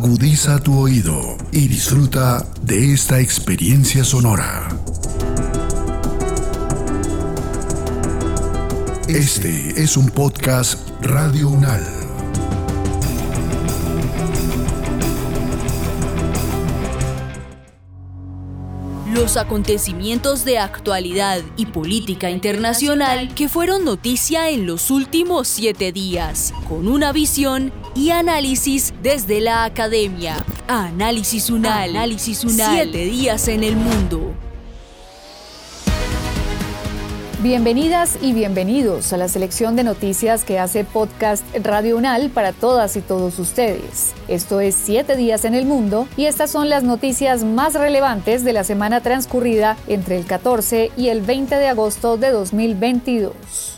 Agudiza tu oído y disfruta de esta experiencia sonora. Este es un podcast Radio Unal. Los acontecimientos de actualidad y política internacional que fueron noticia en los últimos siete días, con una visión y análisis desde la academia. Análisis Unal. Análisis Unal. Siete días en el mundo. Bienvenidas y bienvenidos a la selección de noticias que hace Podcast Radio Unal para todas y todos ustedes. Esto es Siete días en el mundo y estas son las noticias más relevantes de la semana transcurrida entre el 14 y el 20 de agosto de 2022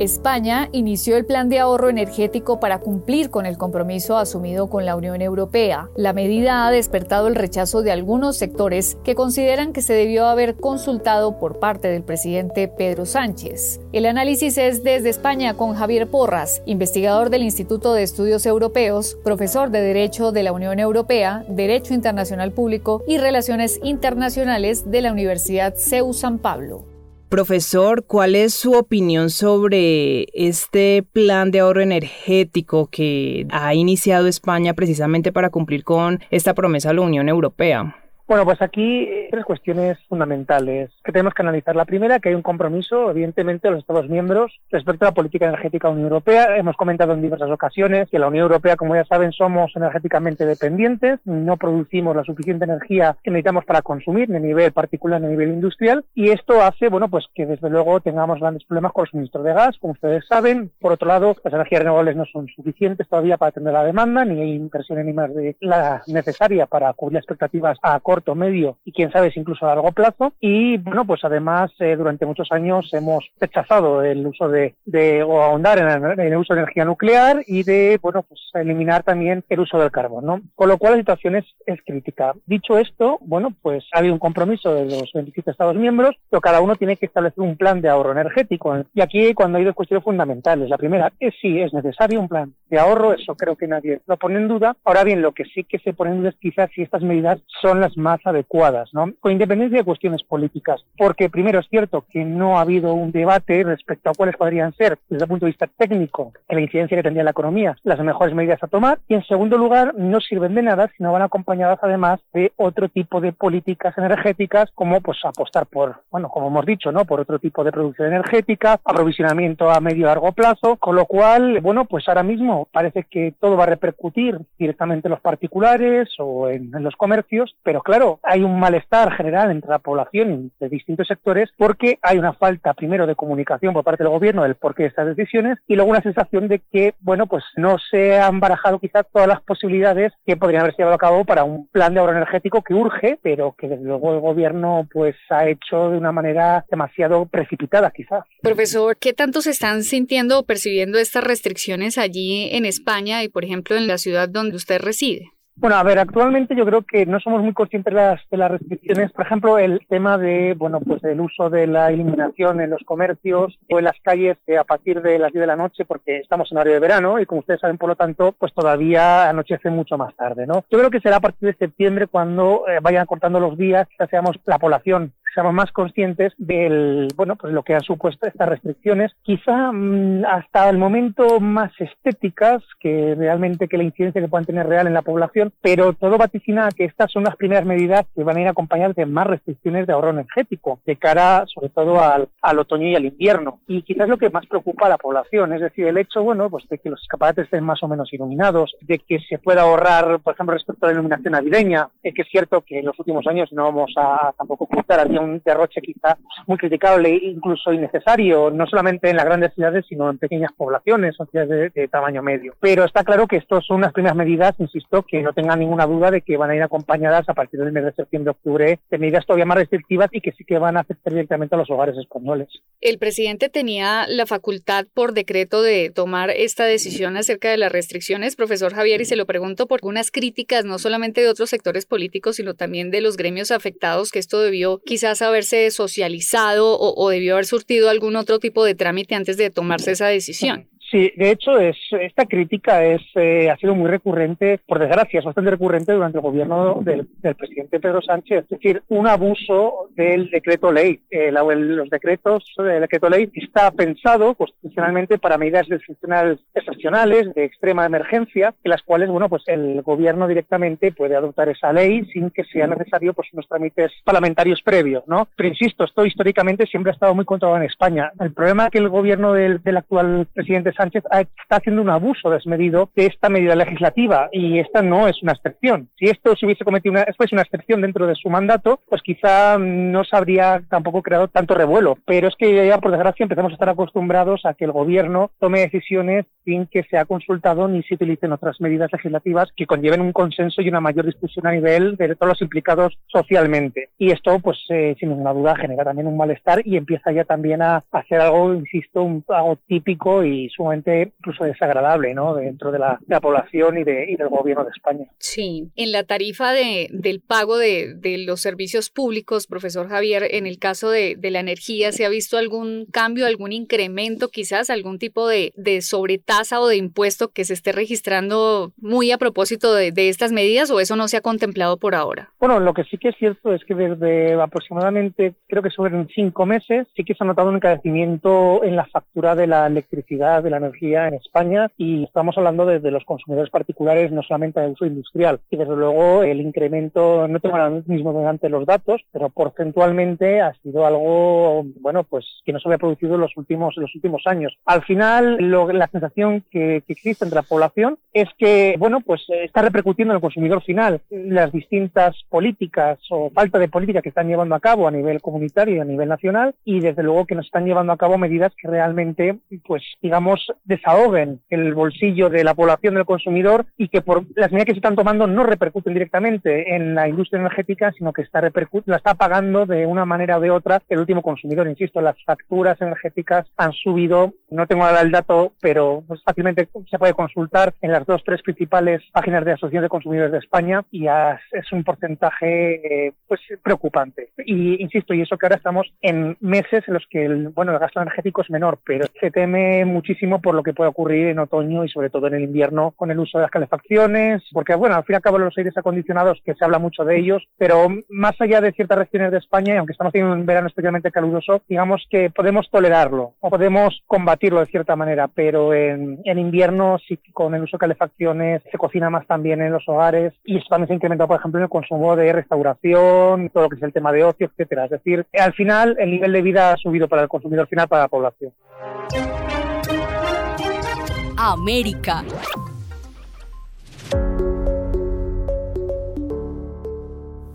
España inició el plan de ahorro energético para cumplir con el compromiso asumido con la Unión Europea. La medida ha despertado el rechazo de algunos sectores que consideran que se debió haber consultado por parte del presidente Pedro Sánchez. El análisis es desde España con Javier Porras, investigador del Instituto de Estudios Europeos, profesor de Derecho de la Unión Europea, Derecho Internacional Público y Relaciones Internacionales de la Universidad CEU San Pablo. Profesor, ¿cuál es su opinión sobre este plan de ahorro energético que ha iniciado España precisamente para cumplir con esta promesa a la Unión Europea? Bueno, pues aquí eh, tres cuestiones fundamentales que tenemos que analizar. La primera, que hay un compromiso, evidentemente, de los Estados miembros respecto a la política energética de la Unión Europea. Hemos comentado en diversas ocasiones que la Unión Europea, como ya saben, somos energéticamente dependientes, no producimos la suficiente energía que necesitamos para consumir, ni a nivel particular ni a nivel industrial, y esto hace, bueno, pues que desde luego tengamos grandes problemas con el suministro de gas, como ustedes saben. Por otro lado, las energías renovables no son suficientes todavía para atender la demanda, ni hay inversión ni más de la necesaria para cubrir las expectativas a corto medio y quién sabe si incluso a largo plazo. Y bueno, pues además eh, durante muchos años hemos rechazado el uso de, de o ahondar en, el uso de energía nuclear y de, bueno, pues eliminar también el uso del carbón, ¿no? Con lo cual la situación es, es crítica. Dicho esto, bueno, pues ha habido un compromiso de los 27 Estados miembros, pero cada uno tiene que establecer un plan de ahorro energético. Y aquí cuando hay dos cuestiones fundamentales. La primera es si es necesario un plan de ahorro, eso creo que nadie lo pone en duda. Ahora bien, lo que sí que se pone en duda es quizás si estas medidas son las más más adecuadas, ¿no? Con independencia de cuestiones políticas. Porque primero es cierto que no ha habido un debate respecto a cuáles podrían ser, desde el punto de vista técnico, la incidencia que tendría la economía, las mejores medidas a tomar. Y en segundo lugar, no sirven de nada si no van acompañadas además de otro tipo de políticas energéticas, como pues apostar por, bueno, como hemos dicho, ¿no? Por otro tipo de producción energética, aprovisionamiento a medio y largo plazo, con lo cual, bueno, pues ahora mismo parece que todo va a repercutir directamente en los particulares o en, en los comercios, pero claro, hay un malestar general entre la población de distintos sectores porque hay una falta primero de comunicación por parte del gobierno del porqué de estas decisiones y luego una sensación de que, bueno, pues no se han barajado quizás todas las posibilidades que podrían haberse llevado a cabo para un plan de ahorro energético que urge, pero que desde luego el gobierno pues ha hecho de una manera demasiado precipitada quizás. Profesor, ¿qué tanto se están sintiendo o percibiendo estas restricciones allí en España y por ejemplo en la ciudad donde usted reside? Bueno, a ver, actualmente yo creo que no somos muy conscientes de las, de las restricciones. Por ejemplo, el tema de, bueno, pues el uso de la iluminación en los comercios o en las calles eh, a partir de las 10 de la noche, porque estamos en horario de verano y como ustedes saben, por lo tanto, pues todavía anochece mucho más tarde, ¿no? Yo creo que será a partir de septiembre cuando eh, vayan cortando los días, ya seamos la población seamos más conscientes del, bueno, pues lo que han supuesto estas restricciones, quizá mm, hasta el momento más estéticas que realmente que la incidencia que puedan tener real en la población, pero todo vaticina que estas son las primeras medidas que van a ir acompañadas de más restricciones de ahorro energético, de cara sobre todo al, al otoño y al invierno. Y quizás lo que más preocupa a la población, es decir, el hecho, bueno, pues de que los escaparates estén más o menos iluminados, de que se pueda ahorrar, por ejemplo, respecto a la iluminación navideña, es que es cierto que en los últimos años no vamos a tampoco ocultar, había un derroche quizá muy criticable, incluso innecesario, no solamente en las grandes ciudades, sino en pequeñas poblaciones o ciudades de, tamaño medio. Pero está claro que estas son unas primeras medidas, insisto, que no tengan ninguna duda de que van a ir acompañadas a partir del mes de septiembre-octubre de medidas todavía más restrictivas y que sí que van a afectar directamente a los hogares españoles. El presidente tenía la facultad por decreto de tomar esta decisión acerca de las restricciones, profesor Javier, y se lo pregunto por algunas críticas, no solamente de otros sectores políticos, sino también de los gremios afectados, que esto debió haberse socializado o debió haber surtido algún otro tipo de trámite antes de tomarse esa decisión. Sí, de hecho, es, esta crítica es, eh, ha sido muy recurrente, por desgracia, es bastante recurrente durante el gobierno del, presidente Pedro Sánchez. Es decir, un abuso del decreto ley. Eh, los decretos del decreto ley está pensado constitucionalmente para medidas excepcionales, de extrema emergencia, en las cuales, bueno, pues el gobierno directamente puede adoptar esa ley sin que sea necesario pues unos trámites parlamentarios previos, ¿no? Pero insisto, esto históricamente siempre ha estado muy controlado en España. El problema que el gobierno del, del actual presidente Sánchez está haciendo un abuso desmedido de esta medida legislativa y esta no es una excepción. Si esto se hubiese cometido una, fuese una excepción dentro de su mandato, pues quizá no se habría tampoco creado tanto revuelo. Pero es que ya por desgracia empezamos a estar acostumbrados a que el gobierno tome decisiones sin que se ha consultado ni se utilicen otras medidas legislativas que conlleven un consenso y una mayor discusión a nivel de todos los implicados socialmente. Y esto, pues eh, sin ninguna duda, genera también un malestar y empieza ya también a hacer algo, insisto, un, algo típico y sumamente incluso desagradable ¿no? dentro de la, población y, de, y, del gobierno de España. Sí, en la tarifa de, del pago de, de, los servicios públicos, profesor Javier, en el caso de, de, la energía, ¿se ha visto algún cambio, algún incremento, quizás algún tipo de, de sobretasa o de impuesto que se esté registrando muy a propósito de, estas medidas o eso no se ha contemplado por ahora? Bueno, lo que sí que es cierto es que desde aproximadamente, creo que sobre cinco meses, sí que se ha notado un encarecimiento en la factura de la electricidad, de la energía en España y estamos hablando desde los consumidores particulares, no solamente de uso industrial. Y desde luego el incremento, no tengo ahora mismo delante los datos, pero porcentualmente ha sido algo, bueno, pues que no se había producido en los últimos, los últimos años. Al final, la sensación que, que existe entre la población es que, bueno, pues está repercutiendo en el consumidor final las distintas políticas o falta de política que están llevando a cabo a nivel comunitario y a nivel nacional y desde luego que nos están llevando a cabo medidas que realmente, pues digamos, desahoguen el bolsillo de la población del consumidor y que por las medidas que se están tomando no repercuten directamente en la industria energética, sino que está la está pagando de una manera o de otra el último consumidor. Insisto, las facturas energéticas han subido, no tengo ahora el dato, pero pues, fácilmente se puede consultar en las dos, tres principales páginas de Asociación de Consumidores de España y es un porcentaje eh, pues preocupante. Y insisto, y eso que ahora estamos en meses en los que el, bueno, el gasto energético es menor, pero se teme muchísimo por lo que puede ocurrir en otoño y sobre todo en el invierno con el uso de las calefacciones, porque bueno, al fin y al cabo los aires acondicionados, que se habla mucho de ellos, pero más allá de ciertas regiones de España, aunque estamos teniendo un verano especialmente caluroso, digamos que podemos tolerarlo o podemos combatirlo de cierta manera, pero en, en invierno sí con el uso de calefacciones se cocina más también en los hogares y eso también se ha incrementado, por ejemplo, en el consumo de restauración, todo lo que es el tema de ocio, etcétera. Es decir, al final el nivel de vida ha subido para el consumidor final, para la población. América.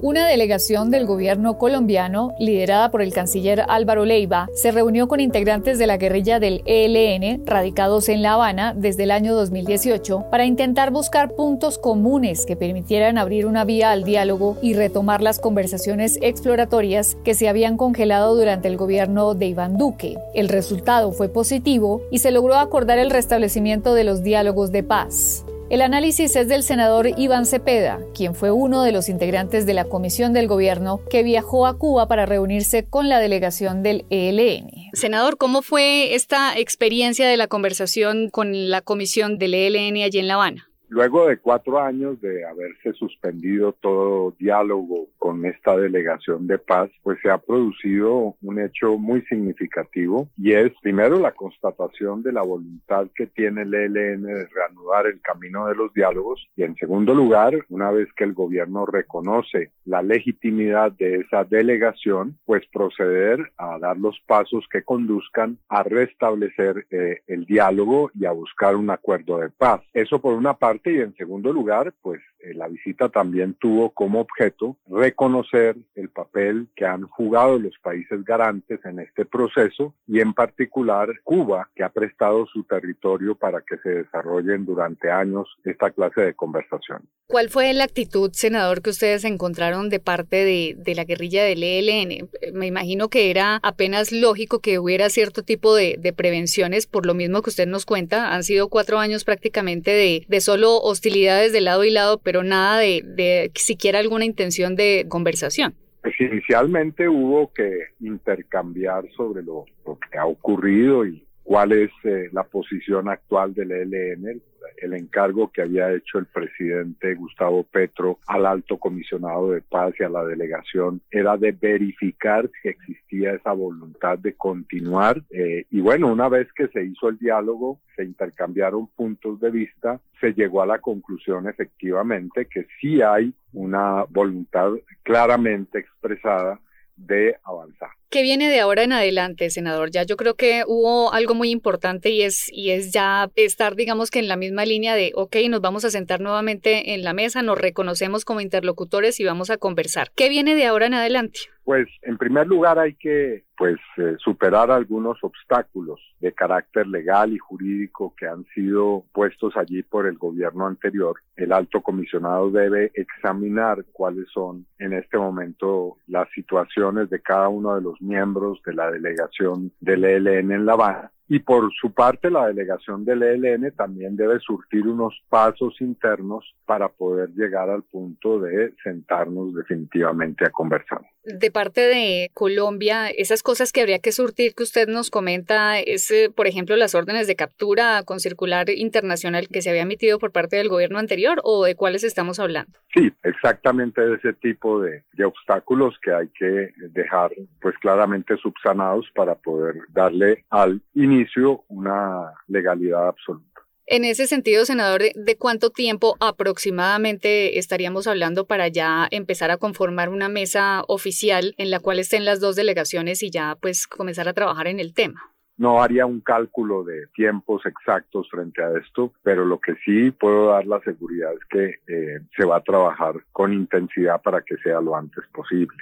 Una delegación del gobierno colombiano, liderada por el canciller Álvaro Leiva, se reunió con integrantes de la guerrilla del ELN, radicados en La Habana desde el año 2018, para intentar buscar puntos comunes que permitieran abrir una vía al diálogo y retomar las conversaciones exploratorias que se habían congelado durante el gobierno de Iván Duque. El resultado fue positivo y se logró acordar el restablecimiento de los diálogos de paz. El análisis es del senador Iván Cepeda, quien fue uno de los integrantes de la comisión del gobierno que viajó a Cuba para reunirse con la delegación del ELN. Senador, ¿cómo fue esta experiencia de la conversación con la comisión del ELN allí en La Habana? Luego de cuatro años de haberse suspendido todo diálogo con esta delegación de paz, pues se ha producido un hecho muy significativo y es primero la constatación de la voluntad que tiene el ELN de reanudar el camino de los diálogos y en segundo lugar, una vez que el gobierno reconoce la legitimidad de esa delegación, pues proceder a dar los pasos que conduzcan a restablecer eh, el diálogo y a buscar un acuerdo de paz. Eso por una parte y en segundo lugar, pues eh, la visita también tuvo como objeto reconocer el papel que han jugado los países garantes en este proceso y en particular Cuba, que ha prestado su territorio para que se desarrollen durante años esta clase de conversación. ¿Cuál fue la actitud, senador, que ustedes encontraron de parte de, de la guerrilla del ELN? Me imagino que era apenas lógico que hubiera cierto tipo de, de prevenciones, por lo mismo que usted nos cuenta, han sido cuatro años prácticamente de, de solo hostilidades de lado y lado, pero nada de, de siquiera alguna intención de conversación. Pues inicialmente hubo que intercambiar sobre lo, lo que ha ocurrido y cuál es eh, la posición actual del ELN. El encargo que había hecho el presidente Gustavo Petro al alto comisionado de paz y a la delegación era de verificar si existía esa voluntad de continuar. Eh, y bueno, una vez que se hizo el diálogo, se intercambiaron puntos de vista, se llegó a la conclusión efectivamente que sí hay una voluntad claramente expresada de avanzar. ¿Qué viene de ahora en adelante, senador? Ya yo creo que hubo algo muy importante y es, y es ya estar, digamos que en la misma línea de, ok, nos vamos a sentar nuevamente en la mesa, nos reconocemos como interlocutores y vamos a conversar. ¿Qué viene de ahora en adelante? Pues en primer lugar hay que pues eh, superar algunos obstáculos de carácter legal y jurídico que han sido puestos allí por el gobierno anterior. El alto comisionado debe examinar cuáles son en este momento las situaciones de cada uno de los miembros de la delegación del ELN en La Habana y por su parte, la delegación del ELN también debe surtir unos pasos internos para poder llegar al punto de sentarnos definitivamente a conversar. De parte de Colombia, esas cosas que habría que surtir que usted nos comenta es, eh, por ejemplo, las órdenes de captura con circular internacional que se había emitido por parte del gobierno anterior o de cuáles estamos hablando. Sí, exactamente de ese tipo de, de obstáculos que hay que dejar pues claramente subsanados para poder darle al inicio inicio una legalidad absoluta. En ese sentido, senador, ¿de cuánto tiempo aproximadamente estaríamos hablando para ya empezar a conformar una mesa oficial en la cual estén las dos delegaciones y ya pues comenzar a trabajar en el tema? No haría un cálculo de tiempos exactos frente a esto, pero lo que sí puedo dar la seguridad es que eh, se va a trabajar con intensidad para que sea lo antes posible.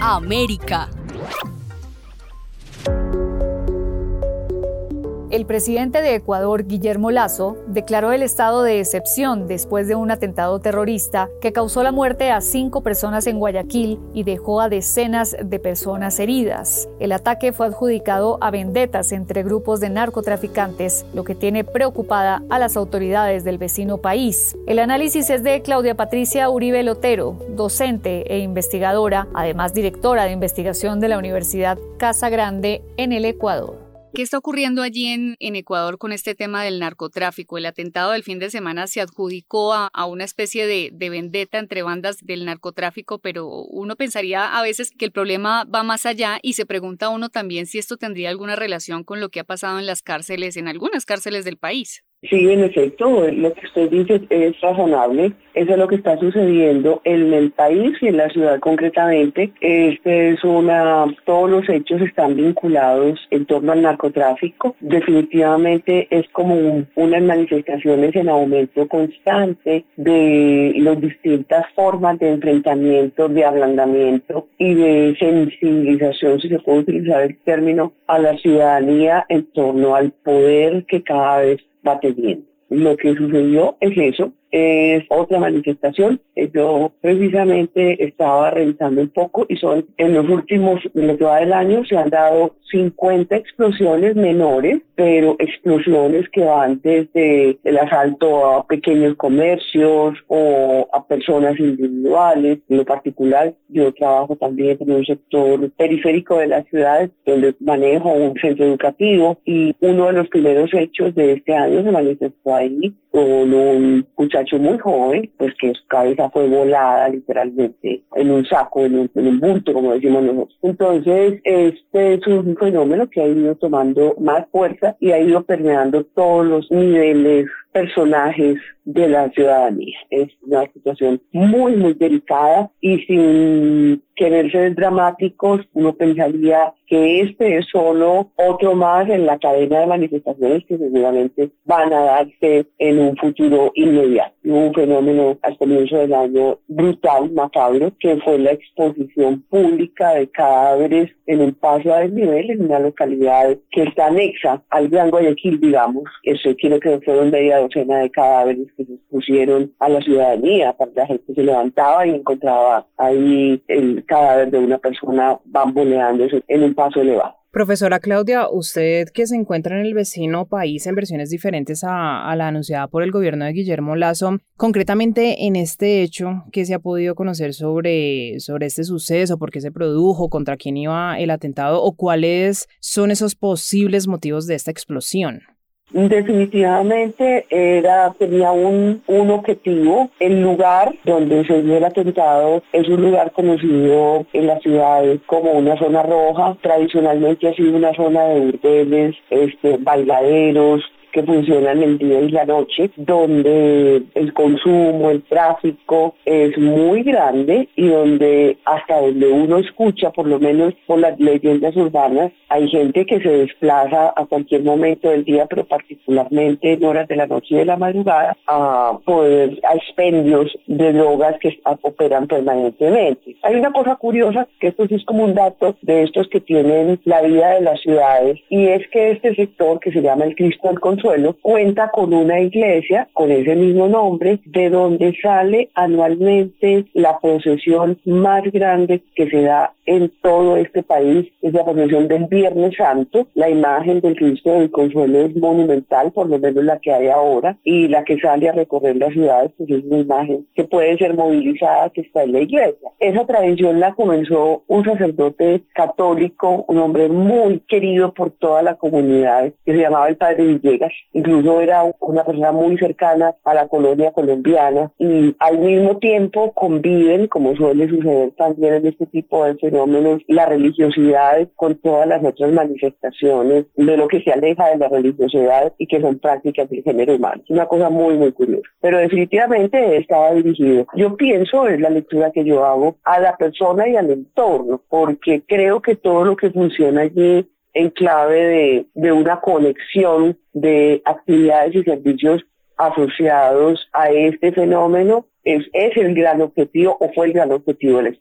América. El presidente de Ecuador, Guillermo Lazo, declaró el estado de excepción después de un atentado terrorista que causó la muerte a cinco personas en Guayaquil y dejó a decenas de personas heridas. El ataque fue adjudicado a vendetas entre grupos de narcotraficantes, lo que tiene preocupada a las autoridades del vecino país. El análisis es de Claudia Patricia Uribe Lotero, docente e investigadora, además directora de investigación de la Universidad Casa Grande en el Ecuador. ¿Qué está ocurriendo allí en, Ecuador con este tema del narcotráfico? El atentado del fin de semana se adjudicó a, a una especie de, de, vendetta entre bandas del narcotráfico, pero uno pensaría a veces que el problema va más allá y se pregunta uno también si esto tendría alguna relación con lo que ha pasado en las cárceles, en algunas cárceles del país. Sí, en efecto, lo que usted dice es razonable. Eso es lo que está sucediendo en el país y en la ciudad concretamente. Este es una, todos los hechos están vinculados en torno al narcotráfico. Definitivamente es como un, unas manifestaciones en aumento constante de las distintas formas de enfrentamiento, de ablandamiento y de sensibilización, si se puede utilizar el término, a la ciudadanía en torno al poder que cada vez va teniendo. Lo que sucedió es eso, es otra manifestación. Yo precisamente estaba revisando un poco y son en los últimos, en lo que va del año, se han dado 50 explosiones menores, pero explosiones que van desde el asalto a pequeños comercios o a personas individuales. En lo particular, yo trabajo también en un sector periférico de la ciudad donde manejo un centro educativo y uno de los primeros hechos de este año se manifestó ahí con un muchacho muy joven, pues que su cabeza fue volada literalmente en un saco, en un, en un bulto, como decimos nosotros. Entonces, este es un fenómeno que ha ido tomando más fuerza y ha ido permeando todos los niveles personajes de la ciudadanía. Es una situación muy, muy delicada y sin querer ser dramáticos, uno pensaría que este es solo otro más en la cadena de manifestaciones que seguramente van a darse en un futuro inmediato. Hubo un fenómeno al comienzo del año brutal, macabro, que fue la exposición pública de cadáveres en un paso a desnivel en una localidad que está anexa al Gran Guayaquil, digamos. Eso quiero que fueron media docena de cadáveres que se expusieron a la ciudadanía, la gente se levantaba y encontraba ahí el cadáver de una persona bamboleándose en un paso elevado. Profesora Claudia, usted que se encuentra en el vecino país en versiones diferentes a, a, la anunciada por el gobierno de Guillermo Lazo, concretamente en este hecho que se ha podido conocer sobre, sobre este suceso, por qué se produjo, contra quién iba el atentado o cuáles son esos posibles motivos de esta explosión. Definitivamente era, tenía un, un objetivo. El lugar donde se dio el atentado es un lugar conocido en la ciudad como una zona roja. Tradicionalmente ha sido una zona de burdeles, este, bailaderos, que funcionan el día y la noche, donde el consumo, el tráfico es muy grande y donde hasta donde uno escucha, por lo menos por las leyendas urbanas, hay gente que se desplaza a cualquier momento del día, pero particularmente en horas de la noche y de la madrugada, a poder, a expendios de drogas que operan permanentemente. Hay una cosa curiosa, que esto sí es como un dato de estos que tienen la vida de las ciudades, y es que este sector que se llama el Cristo del Cuenta con una iglesia con ese mismo nombre, de donde sale anualmente la procesión más grande que se da en todo este país, es la procesión del Viernes Santo. La imagen del Cristo del Consuelo es monumental, por lo menos la que hay ahora, y la que sale a recorrer las ciudades, pues es una imagen que puede ser movilizada, que está en la iglesia. Esa tradición la comenzó un sacerdote católico, un hombre muy querido por toda la comunidad, que se llamaba el Padre Villegas, incluso era una persona muy cercana a la colonia colombiana y al mismo tiempo conviven, como suele suceder también en este tipo de fenómenos, la religiosidad con todas las otras manifestaciones de lo que se aleja de la religiosidad y que son prácticas del género humano. Es una cosa muy, muy curiosa. Pero definitivamente estaba dirigido, yo pienso, es la lectura que yo hago, a la persona y al entorno, porque creo que todo lo que funciona allí en clave de, una conexión de actividades y servicios asociados a este fenómeno es, el gran objetivo o fue el gran objetivo de la.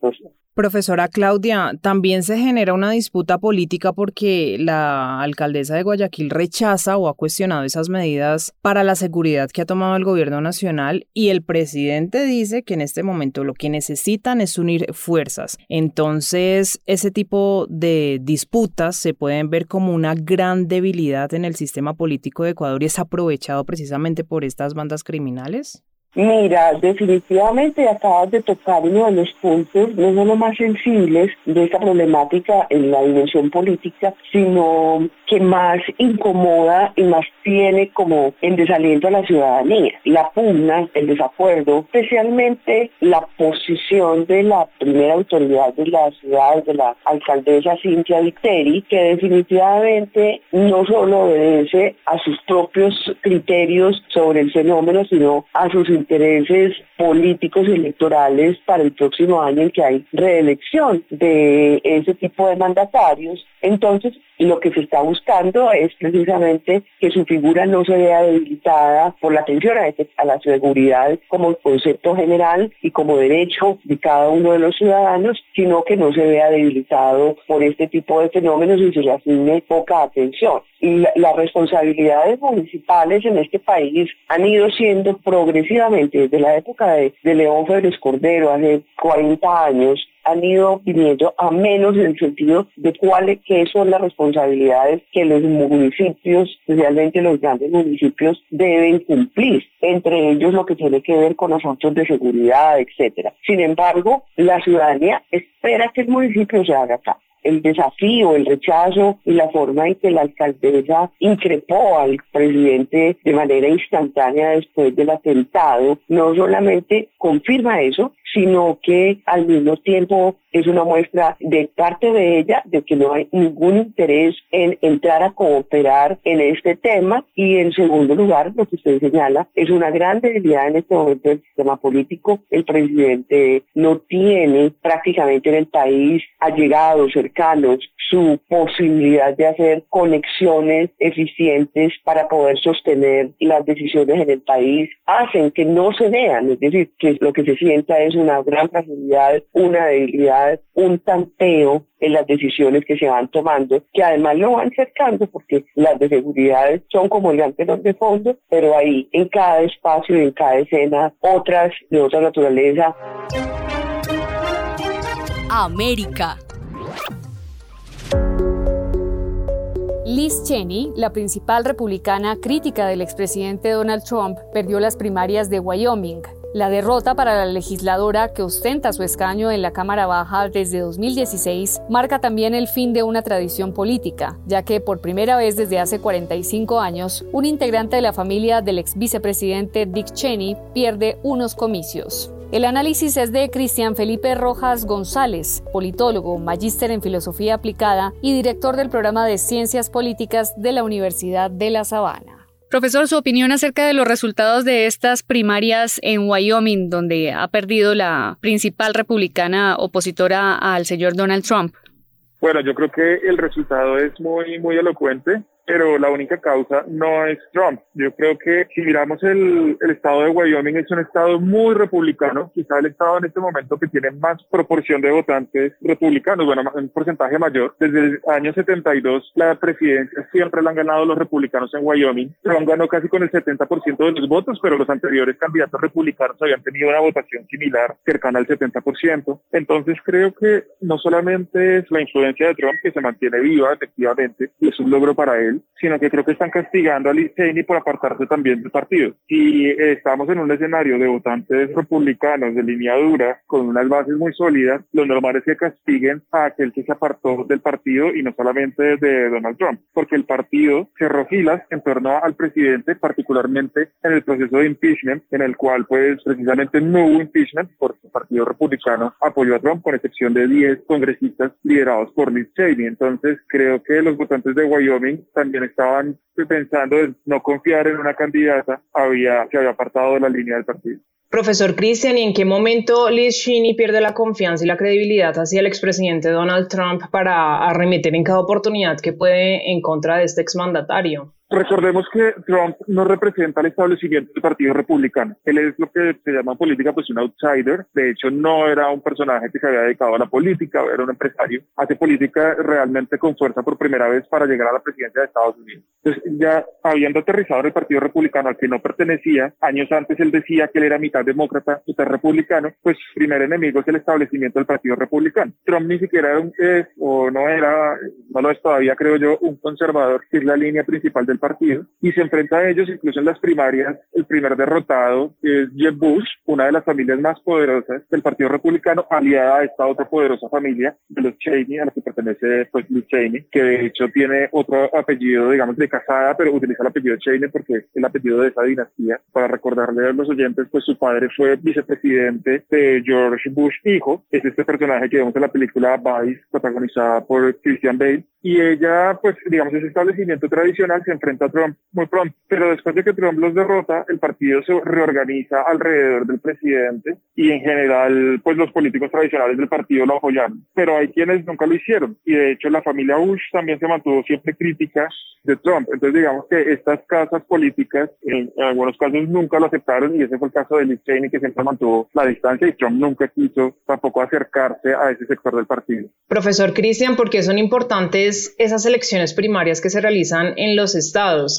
Profesora Claudia, también se genera una disputa política porque la alcaldesa de Guayaquil rechaza o ha cuestionado esas medidas para la seguridad que ha tomado el gobierno nacional y el presidente dice que en este momento lo que necesitan es unir fuerzas. Entonces, ese tipo de disputas se pueden ver como una gran debilidad en el sistema político de Ecuador y es aprovechado precisamente por estas bandas criminales. Mira, definitivamente acabas de tocar uno de los puntos, no solo más sensibles de esta problemática en la dimensión política, sino que más incomoda y más tiene como en desaliento a la ciudadanía. La pugna, el desacuerdo, especialmente la posición de la primera autoridad de la ciudad, de la alcaldesa Cintia Viteri, que definitivamente no solo obedece a sus propios criterios sobre el fenómeno, sino a sus intereses políticos y electorales para el próximo año en que hay reelección de ese tipo de mandatarios. Entonces, lo que se está buscando es precisamente que su figura no se vea debilitada por la atención a, este, la seguridad como concepto general y como derecho de cada uno de los ciudadanos, sino que no se vea debilitado por este tipo de fenómenos y se le asigne poca atención. Y las responsabilidades municipales en este país han ido siendo progresivamente desde la época de León Febres Cordero, hace 40 años, han ido viniendo a menos en el sentido de cuáles qué son las responsabilidades que los municipios, especialmente los grandes municipios, deben cumplir, entre ellos lo que tiene que ver con asuntos de seguridad, etcétera. Sin embargo, la ciudadanía espera que el municipio se haga acá el desafío, el rechazo y la forma en que la alcaldesa increpó al presidente de manera instantánea después del atentado, no solamente confirma eso, sino que al mismo tiempo es una muestra de parte de ella de que no hay ningún interés en entrar a cooperar en este tema y en segundo lugar, lo que usted señala, es una gran debilidad en este momento del sistema político. El presidente no tiene prácticamente en el país allegados, cercanos, su posibilidad de hacer conexiones eficientes para poder sostener las decisiones en el país hacen que no se vean, es decir, que lo que se sienta es una gran fragilidad, una debilidad, un tanteo en las decisiones que se van tomando, que además lo van cercando porque las de seguridad son como el telón de fondo, pero ahí en cada espacio y en cada escena otras de otra naturaleza. América. Liz Cheney, la principal republicana crítica del expresidente Donald Trump, perdió las primarias de Wyoming. La derrota para la legisladora que ostenta su escaño en la Cámara Baja desde 2016 marca también el fin de una tradición política, ya que por primera vez desde hace 45 años, un integrante de la familia del ex vicepresidente Dick Cheney pierde unos comicios. El análisis es de Cristian Felipe Rojas González, politólogo, magíster en filosofía aplicada y director del programa de ciencias políticas de la Universidad de La Sabana. Profesor, su opinión acerca de los resultados de estas primarias en Wyoming, donde ha perdido la principal republicana opositora al señor Donald Trump. Bueno, yo creo que el resultado es muy, muy elocuente pero la única causa no es Trump. Yo creo que si miramos el, estado de Wyoming es un estado muy republicano, quizá el estado en este momento que tiene más proporción de votantes republicanos, bueno, un porcentaje mayor. Desde el año 72 la presidencia siempre la han ganado los republicanos en Wyoming. Trump ganó casi con el 70% de los votos, pero los anteriores candidatos republicanos habían tenido una votación similar, cercana al 70%. Entonces creo que no solamente es la influencia de Trump que se mantiene viva efectivamente, y es un logro para él, sino que creo que están castigando a Liz Cheney por apartarse también del partido. Si estamos en un escenario de votantes republicanos de línea dura, con unas bases muy sólidas, lo normal es que castiguen a aquel que se apartó del partido y no solamente de Donald Trump, porque el partido cerró filas en torno al presidente, particularmente en el proceso de impeachment, en el cual pues precisamente no hubo impeachment porque el partido republicano apoyó a Trump, con excepción de 10 congresistas liderados por Liz Cheney. Entonces creo que los votantes de Wyoming también estaban pensando en no confiar en una candidata, había, se había apartado de la línea del partido. Profesor Christian, ¿y en qué momento Liz Cheney pierde la confianza y la credibilidad hacia el expresidente Donald Trump para arremeter en cada oportunidad que puede en contra de este exmandatario? Recordemos que Trump no representa el establecimiento del Partido Republicano. Él es lo que se llama en política pues un outsider. De hecho, no era un personaje que se había dedicado a la política, era un empresario. Hace política realmente con fuerza por primera vez para llegar a la presidencia de Estados Unidos. Entonces, ya habiendo aterrizado en el Partido Republicano al que no pertenecía, años antes él decía que él era mitad demócrata, mitad republicano, pues su primer enemigo es el establecimiento del Partido Republicano. Trump ni siquiera era un, es, o no era, no lo es todavía creo yo, un conservador, que es la línea principal del partido, y se enfrenta a ellos incluso en las primarias. El primer derrotado es Jeb Bush, una de las familias más poderosas del Partido Republicano, aliada a esta otra poderosa familia de los Cheney, a la que pertenece pues Liz Cheney, que de hecho tiene otro apellido, digamos, de casada, pero utiliza el apellido Cheney porque es el apellido de esa dinastía. Para recordarle a los oyentes, pues su padre fue vicepresidente de George Bush hijo, es este personaje que vemos en la película Vice, protagonizada por Christian Bale, y ella, pues, digamos, ese establecimiento tradicional se enfrenta a Trump muy pronto. Pero después de que Trump los derrota, el partido se reorganiza alrededor del presidente y en general, pues, los políticos tradicionales del partido lo apoyaron. Pero hay quienes nunca lo hicieron. Y de hecho, la familia Bush también se mantuvo siempre crítica de Trump. Entonces, digamos que estas casas políticas, en, algunos casos, nunca lo aceptaron y ese fue el caso de Liz Cheney, que siempre mantuvo la distancia y Trump nunca quiso tampoco acercarse a ese sector del partido. Profesor Cristian, ¿por qué son importantes esas elecciones primarias que se realizan en los estados?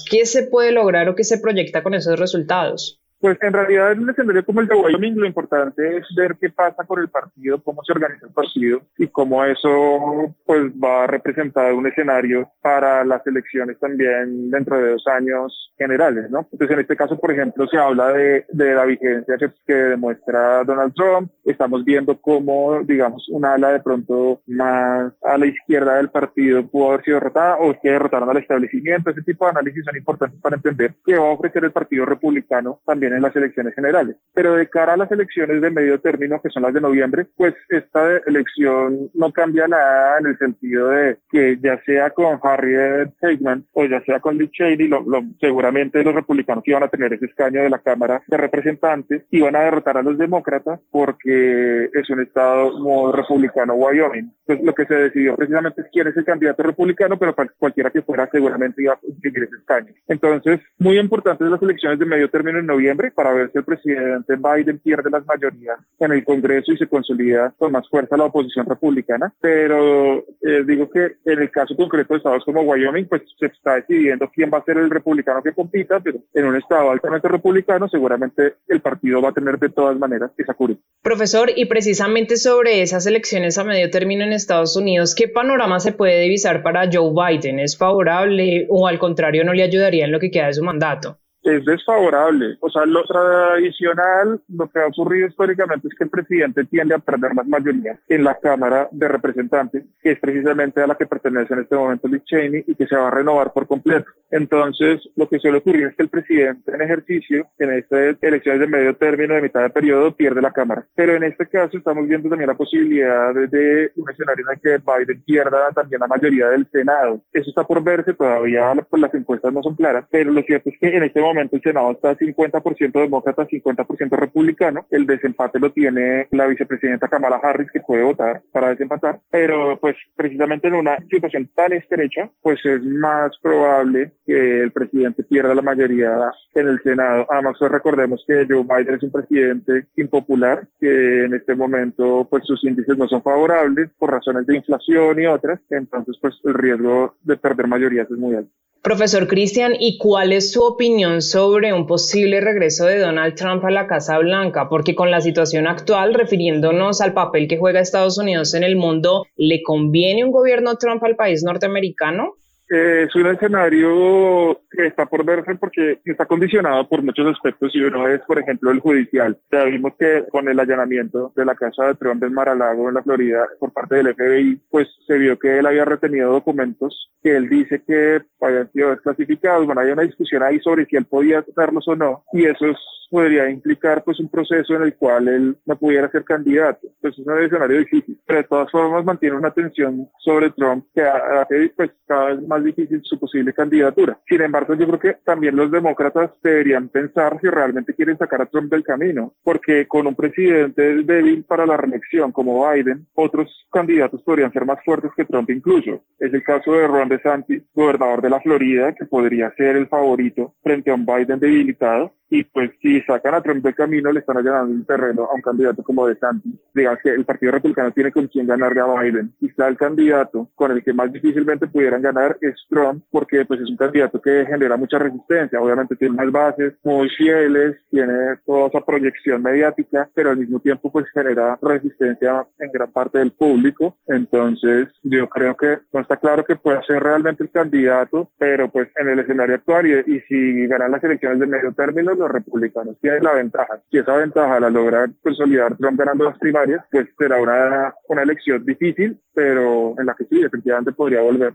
¿Qué se puede lograr o qué se proyecta con esos resultados? Pues en realidad en un escenario como el de Wyoming lo importante es ver qué pasa con el partido, cómo se organiza el partido y cómo eso pues va a representar un escenario para las elecciones también dentro de dos años generales, ¿no? Entonces en este caso, por ejemplo, se habla de, de la vigencia que, que demuestra Donald Trump. Estamos viendo cómo, digamos, una ala de pronto más a la izquierda del partido pudo haber sido derrotada o que derrotaron al establecimiento. Ese tipo de análisis son importantes para entender qué va a ofrecer el Partido Republicano también en las elecciones generales. Pero de cara a las elecciones de medio término, que son las de noviembre, pues esta elección no cambia nada en el sentido de que ya sea con Harriet Hagman o ya sea con Liz Cheney, lo, seguramente los republicanos iban a tener ese escaño de la Cámara de Representantes iban a derrotar a los demócratas porque es un estado muy republicano Wyoming. Pues lo que se decidió precisamente es quién es el candidato republicano, pero cualquiera que fuera seguramente iba a conseguir ese escaño. Entonces, muy importantes las elecciones de medio término en noviembre para ver si el presidente Biden pierde las mayorías en el Congreso y se consolida con más fuerza la oposición republicana. Pero eh, digo que en el caso concreto de estados como Wyoming, pues se está decidiendo quién va a ser el republicano que compita, pero en un estado altamente republicano seguramente el partido va a tener de todas maneras esa curva. Profesor, y precisamente sobre esas elecciones a medio término en Estados Unidos, ¿qué panorama se puede divisar para Joe Biden? ¿Es favorable o al contrario no le ayudaría en lo que queda de su mandato? Es desfavorable. O sea, lo tradicional, lo que ha ocurrido históricamente es que el presidente tiende a perder las mayorías en la Cámara de Representantes, que es precisamente a la que pertenece en este momento Liz Cheney y que se va a renovar por completo. Entonces, lo que suele ocurrir es que el presidente en ejercicio, en estas elecciones de medio término, de mitad de periodo, pierde la Cámara. Pero en este caso estamos viendo también la posibilidad de, un escenario en el que Biden pierda también la mayoría del Senado. Eso está por verse, todavía pues, las encuestas no son claras, pero lo cierto es que en este momento el Senado está 50% demócrata, 50% republicano. El desempate lo tiene la vicepresidenta Kamala Harris, que puede votar para desempatar. Pero pues precisamente en una situación tan estrecha, pues es más probable que el presidente pierda la mayoría en el Senado. Además, pues, recordemos que Joe Biden es un presidente impopular, que en este momento pues sus índices no son favorables por razones de inflación y otras. Entonces, pues el riesgo de perder mayorías es muy alto. Profesor Cristian, ¿y cuál es su opinión sobre un posible regreso de Donald Trump a la Casa Blanca? Porque con la situación actual, refiriéndonos al papel que juega Estados Unidos en el mundo, ¿le conviene un gobierno Trump al país norteamericano? Eh, es un escenario que está por verse porque está condicionado por muchos aspectos y uno es, por ejemplo, el judicial. Ya vimos que con el allanamiento de la casa de Trump en Mar-a-Lago, en la Florida, por parte del FBI, pues se vio que él había retenido documentos que él dice que habían sido desclasificados. Bueno, hay una discusión ahí sobre si él podía hacerlos o no y eso es podría implicar pues un proceso en el cual él no pudiera ser candidato. Pues es un escenario difícil, pero de todas formas mantiene una tensión sobre Trump que hace pues cada vez más difícil su posible candidatura. Sin embargo, yo creo que también los demócratas deberían pensar si realmente quieren sacar a Trump del camino, porque con un presidente débil para la reelección como Biden, otros candidatos podrían ser más fuertes que Trump incluso. Es el caso de Ron DeSantis, gobernador de la Florida, que podría ser el favorito frente a un Biden debilitado y pues si sacan a Trump del camino le están allanando el terreno a un candidato como de Santi. Diga que el Partido Republicano tiene con quién ganarle a Biden. Quizá el candidato con el que más difícilmente pudieran ganar es Trump porque pues es un candidato que genera mucha resistencia. Obviamente tiene unas bases muy fieles, tiene toda esa proyección mediática, pero al mismo tiempo pues genera resistencia en gran parte del público. Entonces yo creo que no está claro que pueda ser realmente el candidato, pero pues en el escenario actual y, y si ganan las elecciones de medio término los republicanos tienen la ventaja. Si esa ventaja la logra consolidar Trump ganando las primarias, pues será una, una elección difícil, pero en la que sí, definitivamente podría volver.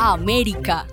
América.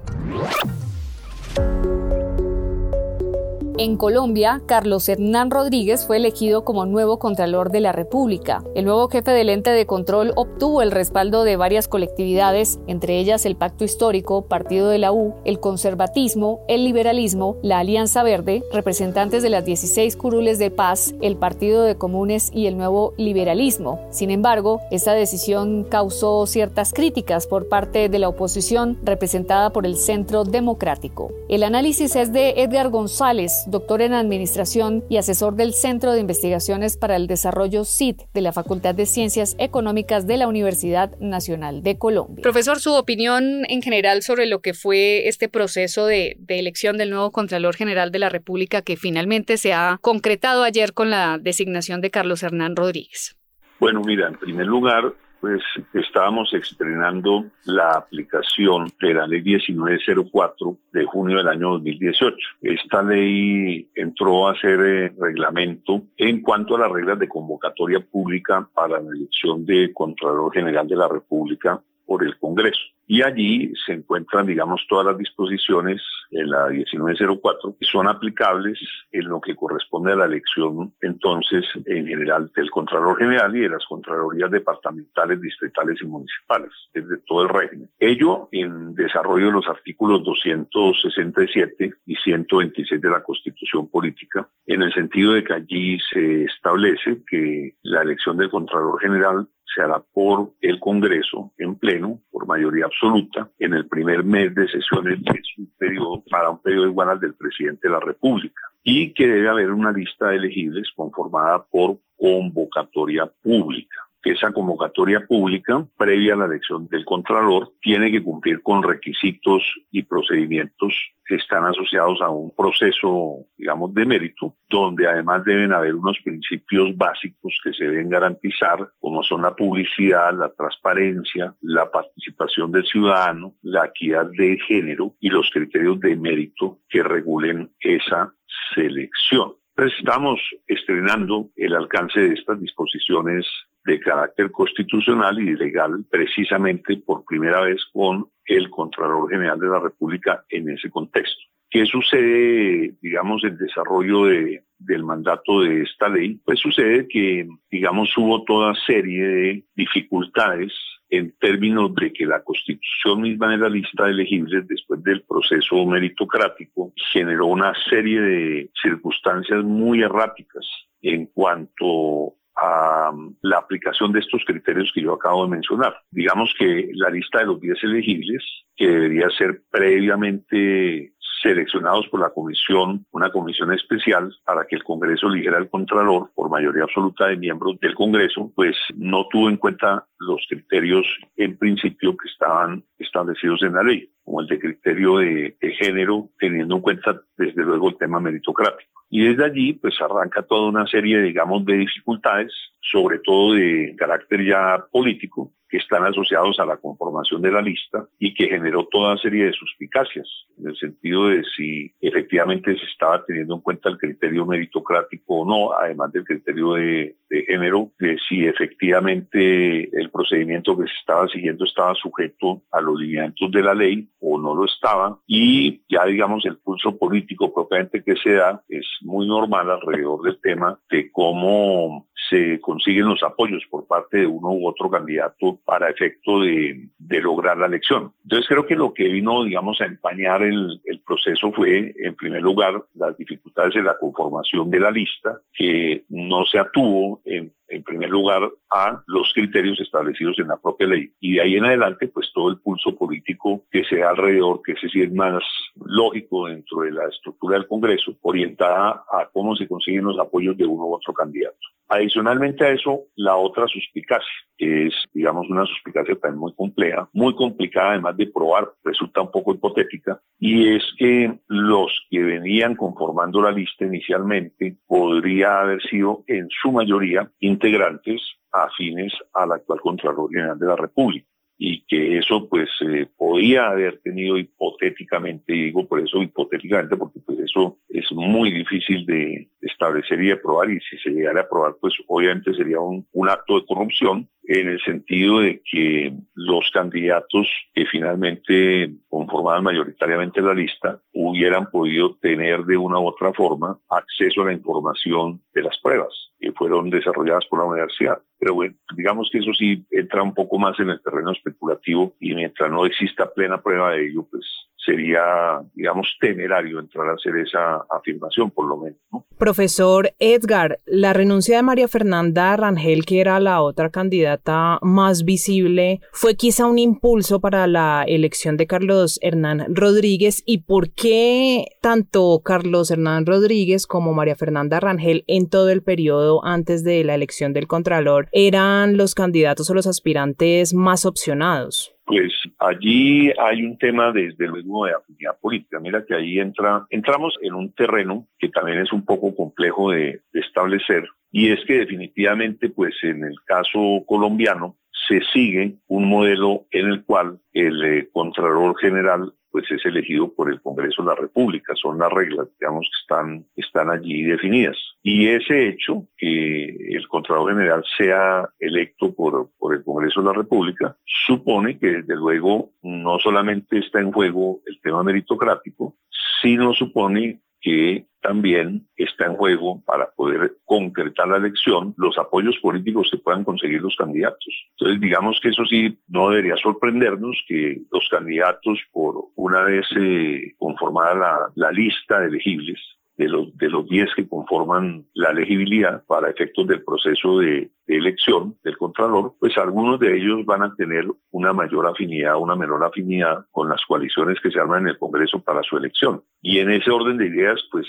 En Colombia, Carlos Hernán Rodríguez fue elegido como nuevo Contralor de la República. El nuevo jefe del ente de control obtuvo el respaldo de varias colectividades, entre ellas el Pacto Histórico, Partido de la U, el Conservatismo, el Liberalismo, la Alianza Verde, representantes de las 16 curules de paz, el Partido de Comunes y el Nuevo Liberalismo. Sin embargo, esta decisión causó ciertas críticas por parte de la oposición representada por el Centro Democrático. El análisis es de Edgar González, doctor en Administración y asesor del Centro de Investigaciones para el Desarrollo CID de la Facultad de Ciencias Económicas de la Universidad Nacional de Colombia. Profesor, su opinión en general sobre lo que fue este proceso de, de elección del nuevo Contralor General de la República que finalmente se ha concretado ayer con la designación de Carlos Hernán Rodríguez. Bueno, mira, en primer lugar, pues estábamos estrenando la aplicación de la ley 1904 de junio del año 2018. Esta ley entró a ser eh, reglamento en cuanto a las reglas de convocatoria pública para la elección de Contralor General de la República por el Congreso. Y allí se encuentran, digamos, todas las disposiciones en la 1904 que son aplicables en lo que corresponde a la elección entonces en general del Contralor General y de las Contralorías departamentales, distritales y municipales, desde todo el régimen. Ello en desarrollo de los artículos 267 y 126 de la Constitución Política, en el sentido de que allí se establece que la elección del Contralor General se hará por el Congreso en pleno, por mayoría absoluta, en el primer mes de sesiones de su periodo para un periodo igual al del presidente de la República y que debe haber una lista de elegibles conformada por convocatoria pública esa convocatoria pública, previa a la elección del Contralor, tiene que cumplir con requisitos y procedimientos que están asociados a un proceso, digamos, de mérito, donde además deben haber unos principios básicos que se deben garantizar, como son la publicidad, la transparencia, la participación del ciudadano, la equidad de género y los criterios de mérito que regulen esa selección. Estamos estrenando el alcance de estas disposiciones de carácter constitucional y legal precisamente por primera vez con el Contralor General de la República en ese contexto. ¿Qué sucede, digamos, el desarrollo de, del mandato de esta ley? Pues sucede que, digamos, hubo toda serie de dificultades en términos de que la constitución misma de la lista de elegibles después del proceso meritocrático generó una serie de circunstancias muy erráticas en cuanto a la aplicación de estos criterios que yo acabo de mencionar. Digamos que la lista de los 10 elegibles, que debería ser previamente seleccionados por la comisión, una comisión especial para que el Congreso eligiera al Contralor por mayoría absoluta de miembros del Congreso, pues no tuvo en cuenta los criterios en principio que estaban establecidos en la ley, como el de criterio de, de género, teniendo en cuenta desde luego el tema meritocrático. Y desde allí, pues arranca toda una serie, digamos, de dificultades, sobre todo de carácter ya político, que están asociados a la conformación de la lista y que generó toda serie de suspicacias, en el sentido de si efectivamente se estaba teniendo en cuenta el criterio meritocrático o no, además del criterio de, género, de si efectivamente el procedimiento que se estaba siguiendo estaba sujeto a los lineamientos de la ley o no lo estaba. Y ya digamos el pulso político propiamente que se da es muy normal alrededor del tema de cómo se consiguen los apoyos por parte de uno u otro candidato para efecto de, lograr la elección. Entonces creo que lo que vino, digamos, a empañar el, proceso fue, en primer lugar, las dificultades de la conformación de la lista, que no se atuvo en en primer lugar, a los criterios establecidos en la propia ley. Y de ahí en adelante, pues todo el pulso político que se da alrededor, que ese sí es más lógico dentro de la estructura del Congreso, orientada a cómo se consiguen los apoyos de uno u otro candidato. Adicionalmente a eso, la otra suspicacia, que es, digamos, una suspicacia también muy compleja, muy complicada además de probar, resulta un poco hipotética, y es que los que venían conformando la lista inicialmente podría haber sido en su mayoría integrantes afines al actual Contralor General de la República y que eso pues eh, podía haber tenido hipotéticamente, digo por eso hipotéticamente, porque pues eso es muy difícil de, establecer y aprobar, y si se llegara a aprobar, pues obviamente sería un acto de corrupción en el sentido de que los candidatos que finalmente conformaban mayoritariamente la lista hubieran podido tener de una u otra forma acceso a la información de las pruebas que fueron desarrolladas por la universidad. Pero bueno, digamos que eso sí entra un poco más en el terreno especulativo y mientras no exista plena prueba de ello, pues sería, digamos, temerario entrar a hacer esa afirmación, por lo menos. Profesor Edgar, la renuncia de María Fernanda Rangel, que era la otra candidata más visible, fue quizá un impulso para la elección de Carlos Hernán Rodríguez. ¿Y por qué tanto Carlos Hernán Rodríguez como María Fernanda Rangel en todo el periodo antes de la elección del Contralor eran los candidatos o los aspirantes más opcionados? Pues allí hay un tema desde luego de afinidad política. Mira que ahí entra, entramos en un terreno que también es un poco complejo de, de establecer y es que definitivamente pues en el caso colombiano se sigue un modelo en el cual el eh, Contralor General pues es elegido por el Congreso de la República. Son las reglas, digamos, que están, están allí definidas. Y ese hecho, que el Contralor General sea electo por, por el Congreso de la República, supone que desde luego no solamente está en juego el tema meritocrático, sino supone que también está en juego para poder concretar la elección los apoyos políticos que puedan conseguir los candidatos. Entonces, digamos que eso sí no debería sorprendernos que los candidatos, por una vez eh, conformada la, la lista de elegibles, de los, de los 10 que conforman la elegibilidad para efectos del proceso de, elección del Contralor, pues algunos de ellos van a tener una mayor afinidad, una menor afinidad con las coaliciones que se arman en el Congreso para su elección. Y en ese orden de ideas, pues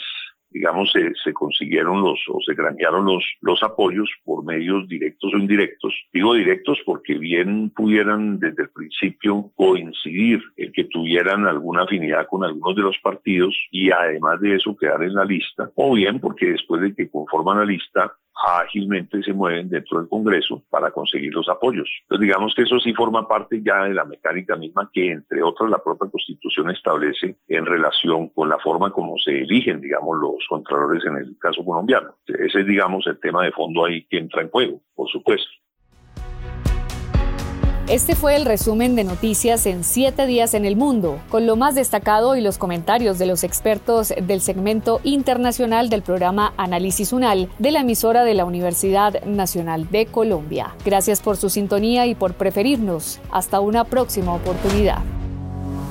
digamos, se, consiguieron los o se granjearon los, los apoyos por medios directos o indirectos. Digo directos porque bien pudieran desde el principio coincidir en que tuvieran alguna afinidad con algunos de los partidos y además de eso quedar en la lista, o bien porque después de que conforman la lista ágilmente se mueven dentro del Congreso para conseguir los apoyos. Entonces digamos que eso sí forma parte ya de la mecánica misma que entre otras la propia Constitución establece en relación con la forma como se eligen, digamos, los contralores en el caso colombiano. Ese es, digamos, el tema de fondo ahí que entra en juego, por supuesto. Este fue el resumen de noticias en siete días en el mundo, con lo más destacado y los comentarios de los expertos del segmento internacional del programa Análisis UNAL de la emisora de la Universidad Nacional de Colombia. Gracias por su sintonía y por preferirnos. Hasta una próxima oportunidad.